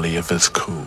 only if it's cool.